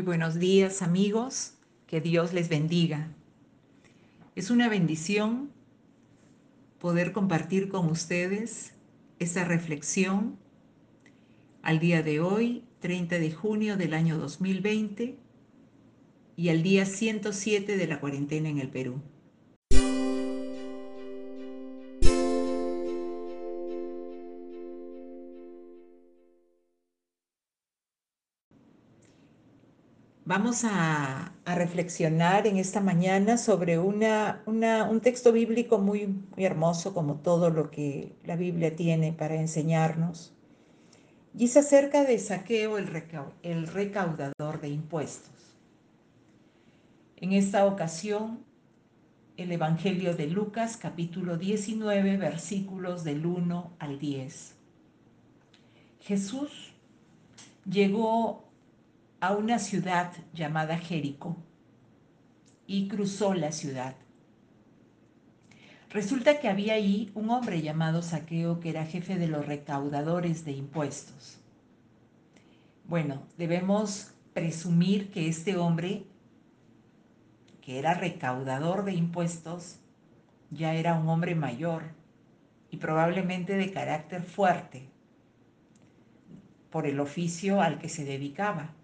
Muy buenos días amigos, que Dios les bendiga. Es una bendición poder compartir con ustedes esta reflexión al día de hoy, 30 de junio del año 2020 y al día 107 de la cuarentena en el Perú. Vamos a, reflexionar en esta mañana sobre un texto bíblico muy, muy hermoso, como todo lo que la Biblia tiene para enseñarnos. Y es acerca de Saqueo, el, el recaudador de impuestos. En esta ocasión, el Evangelio de Lucas, capítulo 19, versículos del 1 al 10. Jesús llegó a una ciudad llamada Jericó y cruzó la ciudad. Resulta que había ahí un hombre llamado Saqueo que era jefe de los recaudadores de impuestos. Bueno, debemos presumir que este hombre, que era recaudador de impuestos, ya era un hombre mayor y probablemente de carácter fuerte por el oficio al que se dedicaba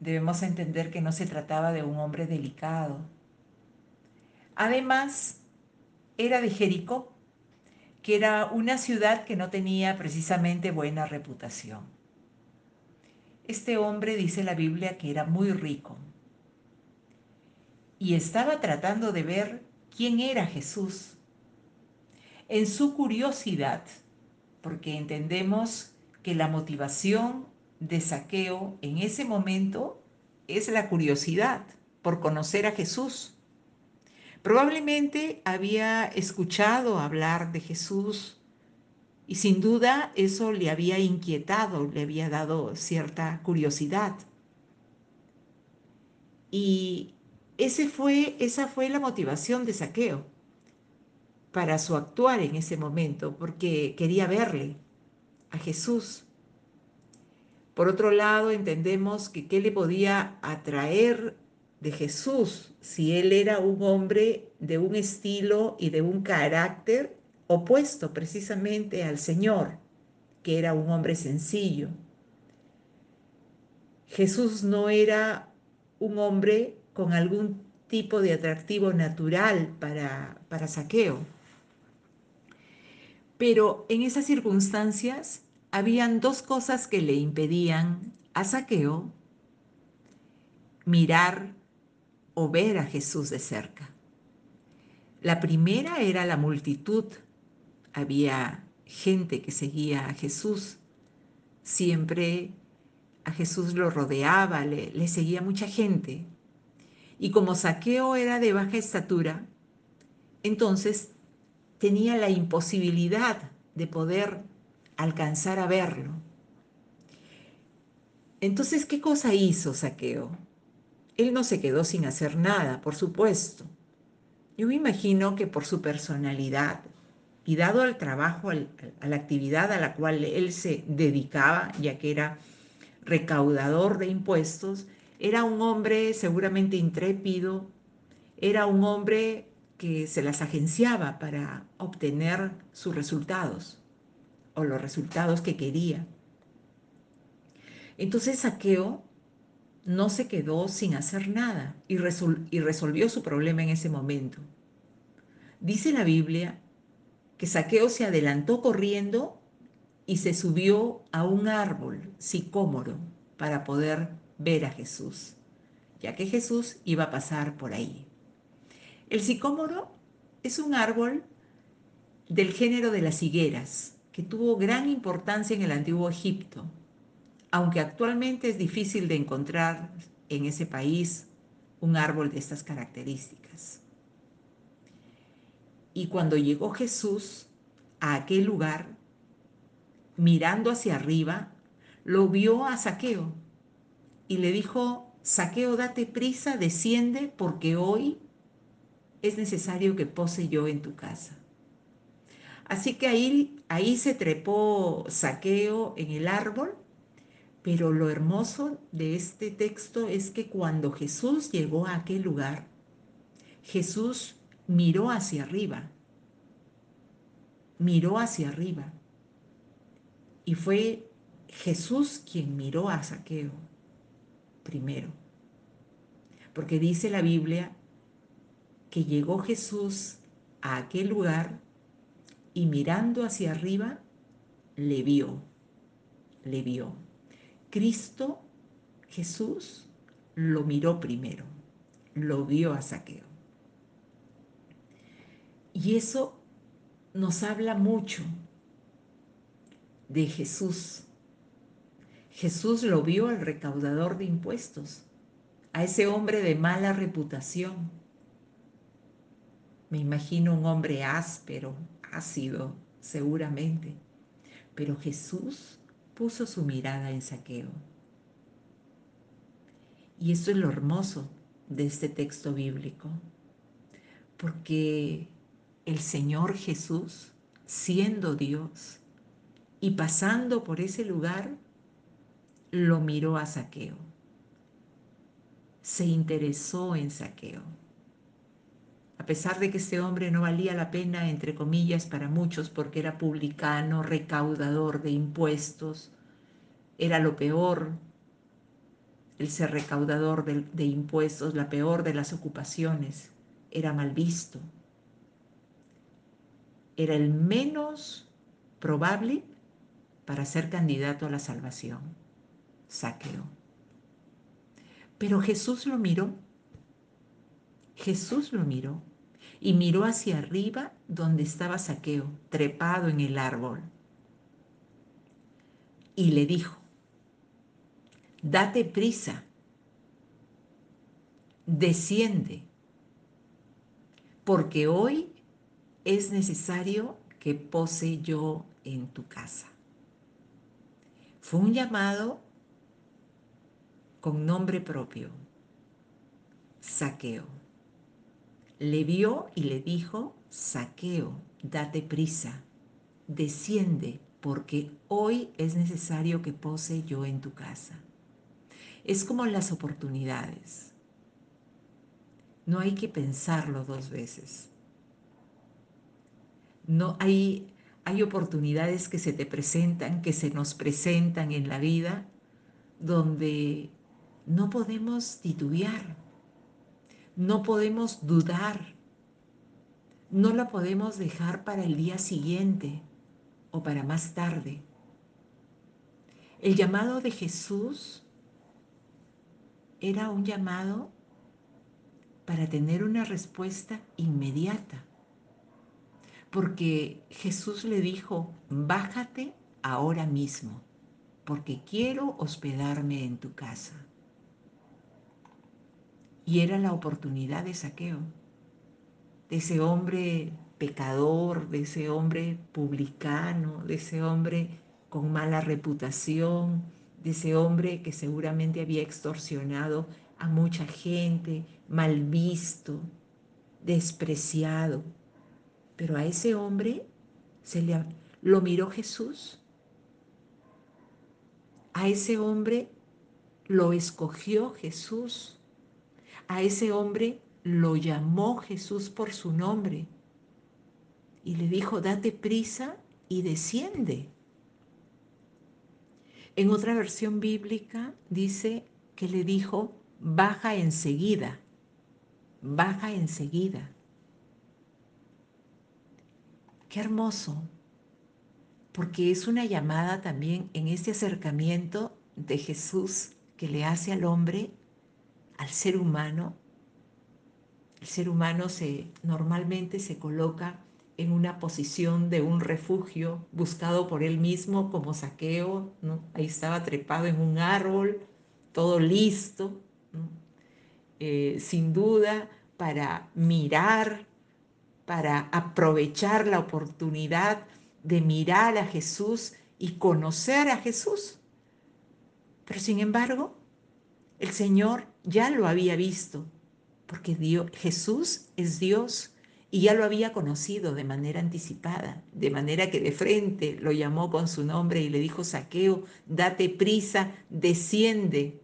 debemos entender que no se trataba de un hombre delicado. Además, era de Jericó, que era una ciudad que no tenía precisamente buena reputación. Este hombre dice la Biblia que era muy rico y estaba tratando de ver quién era Jesús. En su curiosidad, porque entendemos que la motivación de saqueo en ese momento es la curiosidad por conocer a Jesús. Probablemente había escuchado hablar de Jesús y sin duda eso le había inquietado, le había dado cierta curiosidad. Y ese fue, esa fue la motivación de Saqueo para su actuar en ese momento, porque quería verle a Jesús. Por otro lado, entendemos que qué le podía atraer de Jesús si él era un hombre de un estilo y de un carácter opuesto precisamente al Señor, que era un hombre sencillo. Jesús no era un hombre con algún tipo de atractivo natural para, para saqueo. Pero en esas circunstancias habían dos cosas que le impedían a Saqueo mirar o ver a Jesús de cerca. La primera era la multitud. Había gente que seguía a Jesús. Siempre a Jesús lo rodeaba, le, le seguía mucha gente. Y como Saqueo era de baja estatura, entonces tenía la imposibilidad de poder alcanzar a verlo. Entonces, ¿qué cosa hizo Saqueo? Él no se quedó sin hacer nada, por supuesto. Yo me imagino que por su personalidad y dado al trabajo, a la actividad a la cual él se dedicaba, ya que era recaudador de impuestos, era un hombre seguramente intrépido, era un hombre que se las agenciaba para obtener sus resultados o los resultados que quería. Entonces Saqueo no se quedó sin hacer nada y, resolvió su problema en ese momento. Dice la Biblia que Saqueo se adelantó corriendo y se subió a un árbol sicómoro para poder ver a Jesús, ya que Jesús iba a pasar por ahí. El sicómoro es un árbol del género de las higueras, que tuvo gran importancia en el antiguo Egipto, aunque actualmente es difícil de encontrar en ese país un árbol de estas características. Y cuando llegó Jesús a aquel lugar, mirando hacia arriba, lo vio a Saqueo y le dijo, Saqueo, date prisa, desciende, porque hoy es necesario que pose yo en tu casa. Así que ahí, ahí se trepó saqueo en el árbol Pero lo hermoso de este texto es que cuando Jesús llegó a aquel lugar, Jesús miró hacia arriba, miró hacia arriba. Y fue Jesús quien miró a Saqueo primero. Porque dice la Biblia que llegó Jesús a aquel lugar y mirando hacia arriba, le vio, le vio. Cristo, Jesús, lo miró primero, lo vio a Saqueo. Y eso nos habla mucho de Jesús. Jesús lo vio al recaudador de impuestos, a ese hombre de mala reputación. Me imagino un hombre áspero, ácido, seguramente. Pero Jesús puso su mirada en saqueo. Y eso es lo hermoso de este texto bíblico, porque el Señor Jesús, siendo Dios y pasando por ese lugar, lo miró a saqueo. Se interesó en saqueo. A pesar de que este hombre no valía la pena, entre comillas, para muchos, porque era publicano, recaudador de impuestos, era lo peor, el ser recaudador de, impuestos, la peor de las ocupaciones, era mal visto. Era el menos probable para ser candidato a la salvación. Saqueo. Pero Jesús lo miró Jesús lo miró y miró hacia arriba donde estaba Saqueo, trepado en el árbol. Y le dijo, date prisa, desciende, porque hoy es necesario que pose yo en tu casa. Fue un llamado con nombre propio, Saqueo le vio y le dijo, saqueo, date prisa, desciende, porque hoy es necesario que pose yo en tu casa. Es como las oportunidades. No hay que pensarlo dos veces. No hay, hay oportunidades que se te presentan, que se nos presentan en la vida, donde no podemos titubear no podemos dudar. No la podemos dejar para el día siguiente o para más tarde. El llamado de Jesús era un llamado para tener una respuesta inmediata. Porque Jesús le dijo, bájate ahora mismo, porque quiero hospedarme en tu casa. Y era la oportunidad de saqueo, de ese hombre pecador, de ese hombre publicano, de ese hombre con mala reputación, de ese hombre que seguramente había extorsionado a mucha gente, mal visto, despreciado. Pero a ese hombre se le, lo miró Jesús. A ese hombre lo escogió Jesús. A ese hombre lo llamó Jesús por su nombre y le dijo, date prisa y desciende. En otra versión bíblica dice que le dijo, baja enseguida, baja enseguida. Qué hermoso, porque es una llamada también en este acercamiento de Jesús que le hace al hombre al ser humano, el ser humano se, normalmente se coloca en una posición de un refugio buscado por él mismo como saqueo, ahí estaba trepado en un árbol, todo listo, eh, sin duda para mirar, para aprovechar la oportunidad de mirar a Jesús y conocer a Jesús. Pero sin embargo, el Señor ya lo había visto, porque Jesús es Dios y ya lo había conocido de manera anticipada, de manera que de frente lo llamó con su nombre y le dijo, Saqueo, date prisa, desciende,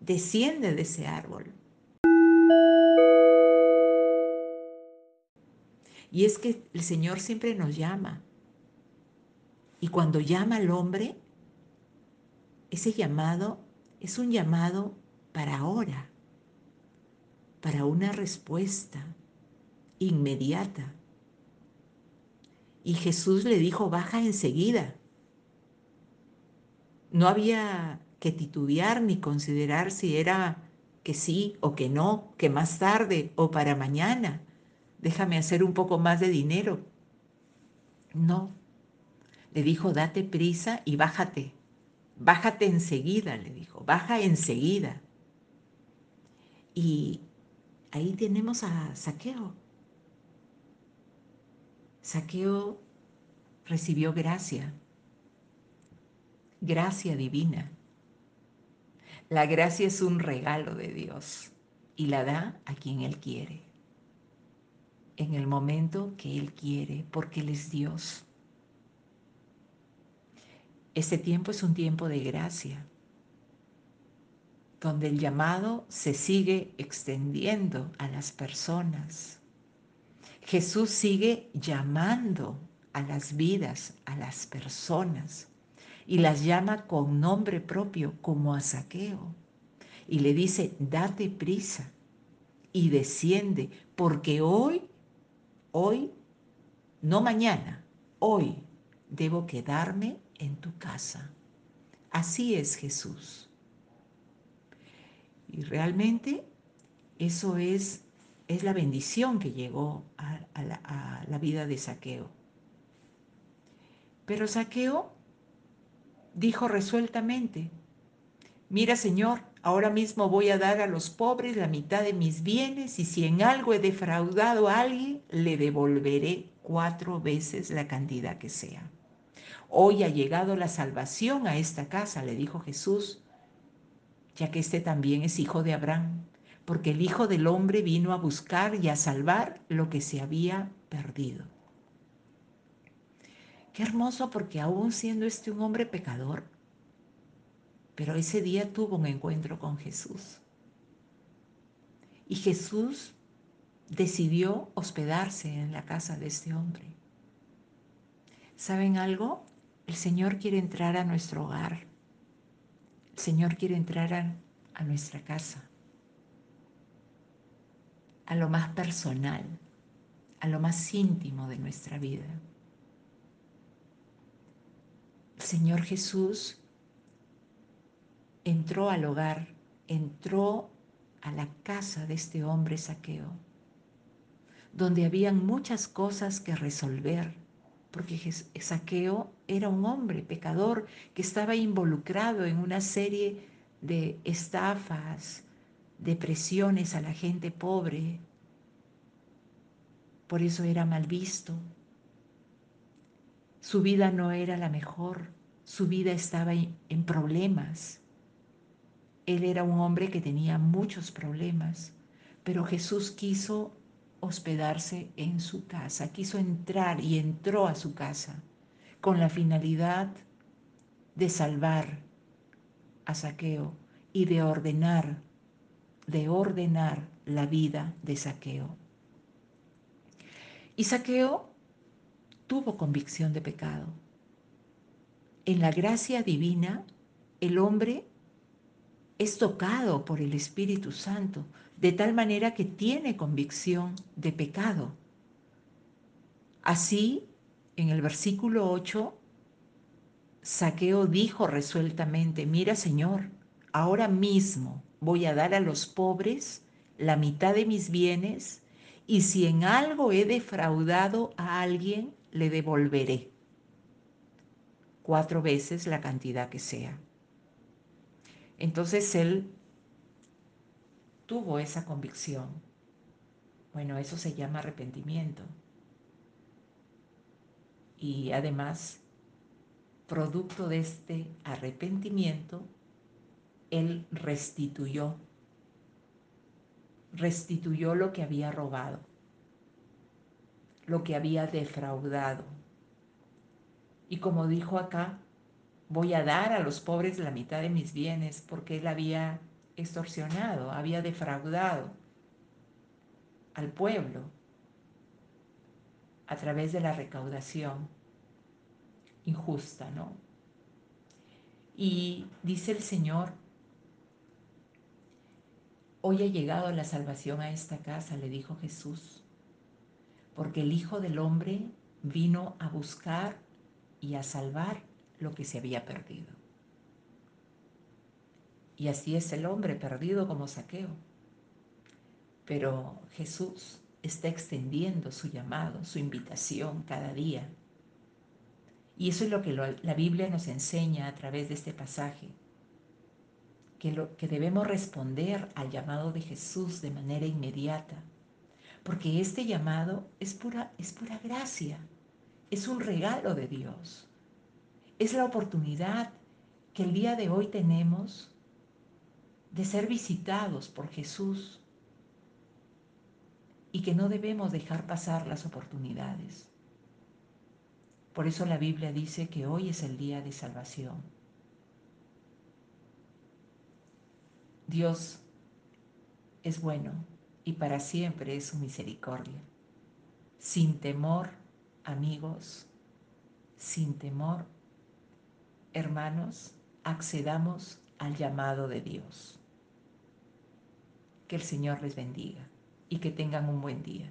desciende de ese árbol. Y es que el Señor siempre nos llama. Y cuando llama al hombre, ese llamado es un llamado para ahora, para una respuesta inmediata. Y Jesús le dijo, baja enseguida. No había que titubear ni considerar si era que sí o que no, que más tarde o para mañana. Déjame hacer un poco más de dinero. No. Le dijo, date prisa y bájate. Bájate enseguida, le dijo, baja enseguida. Y ahí tenemos a Saqueo. Saqueo recibió gracia, gracia divina. La gracia es un regalo de Dios y la da a quien Él quiere, en el momento que Él quiere, porque Él es Dios. Este tiempo es un tiempo de gracia donde el llamado se sigue extendiendo a las personas. Jesús sigue llamando a las vidas, a las personas, y las llama con nombre propio como a saqueo. Y le dice, date prisa y desciende, porque hoy, hoy, no mañana, hoy debo quedarme en tu casa. Así es Jesús. Y realmente eso es, es la bendición que llegó a, la, a la vida de Saqueo. Pero Saqueo dijo resueltamente, mira Señor, ahora mismo voy a dar a los pobres la mitad de mis bienes y si en algo he defraudado a alguien, le devolveré cuatro veces la cantidad que sea. Hoy ha llegado la salvación a esta casa, le dijo Jesús, ya que este también es hijo de Abraham, porque el Hijo del Hombre vino a buscar y a salvar lo que se había perdido. Qué hermoso porque aún siendo este un hombre pecador, pero ese día tuvo un encuentro con Jesús. Y Jesús decidió hospedarse en la casa de este hombre. ¿Saben algo? El Señor quiere entrar a nuestro hogar Señor quiere entrar a, nuestra casa, a lo más personal, a lo más íntimo de nuestra vida. El Señor Jesús entró al hogar, entró a la casa de este hombre saqueo, donde habían muchas cosas que resolver, porque Saqueo era un hombre pecador que estaba involucrado en una serie de estafas, de presiones a la gente pobre. Por eso era mal visto. Su vida no era la mejor, su vida estaba en problemas. Él era un hombre que tenía muchos problemas, pero Jesús quiso hospedarse en su casa, quiso entrar y entró a su casa con la finalidad de salvar a Saqueo y de ordenar, de ordenar la vida de Saqueo. Y Saqueo tuvo convicción de pecado. En la gracia divina, el hombre es tocado por el Espíritu Santo, de tal manera que tiene convicción de pecado. Así, en el versículo 8, Saqueo dijo resueltamente, mira Señor, ahora mismo voy a dar a los pobres la mitad de mis bienes y si en algo he defraudado a alguien, le devolveré cuatro veces la cantidad que sea. Entonces él tuvo esa convicción. Bueno, eso se llama arrepentimiento. Y además, producto de este arrepentimiento, él restituyó, restituyó lo que había robado. lo que había defraudado. Y como dijo acá, voy a dar a los pobres la mitad de mis bienes porque él había extorsionado, había defraudado al pueblo a través de la recaudación injusta, ¿no? Y dice el Señor, hoy ha llegado la salvación a esta casa, le dijo Jesús, porque el Hijo del Hombre vino a buscar y a salvar lo que se había perdido. Y así es el hombre perdido como saqueo. Pero Jesús está extendiendo su llamado, su invitación cada día. Y eso es lo que la Biblia nos enseña a través de este pasaje, que, lo, que debemos responder al llamado de Jesús de manera inmediata, porque este llamado es pura, es pura gracia, es un regalo de Dios, es la oportunidad que el día de hoy tenemos de ser visitados por Jesús y que no debemos dejar pasar las oportunidades. Por eso la Biblia dice que hoy es el día de salvación. Dios es bueno y para siempre es su misericordia. Sin temor, amigos, sin temor, hermanos, accedamos al llamado de Dios. Que el Señor les bendiga y que tengan un buen día.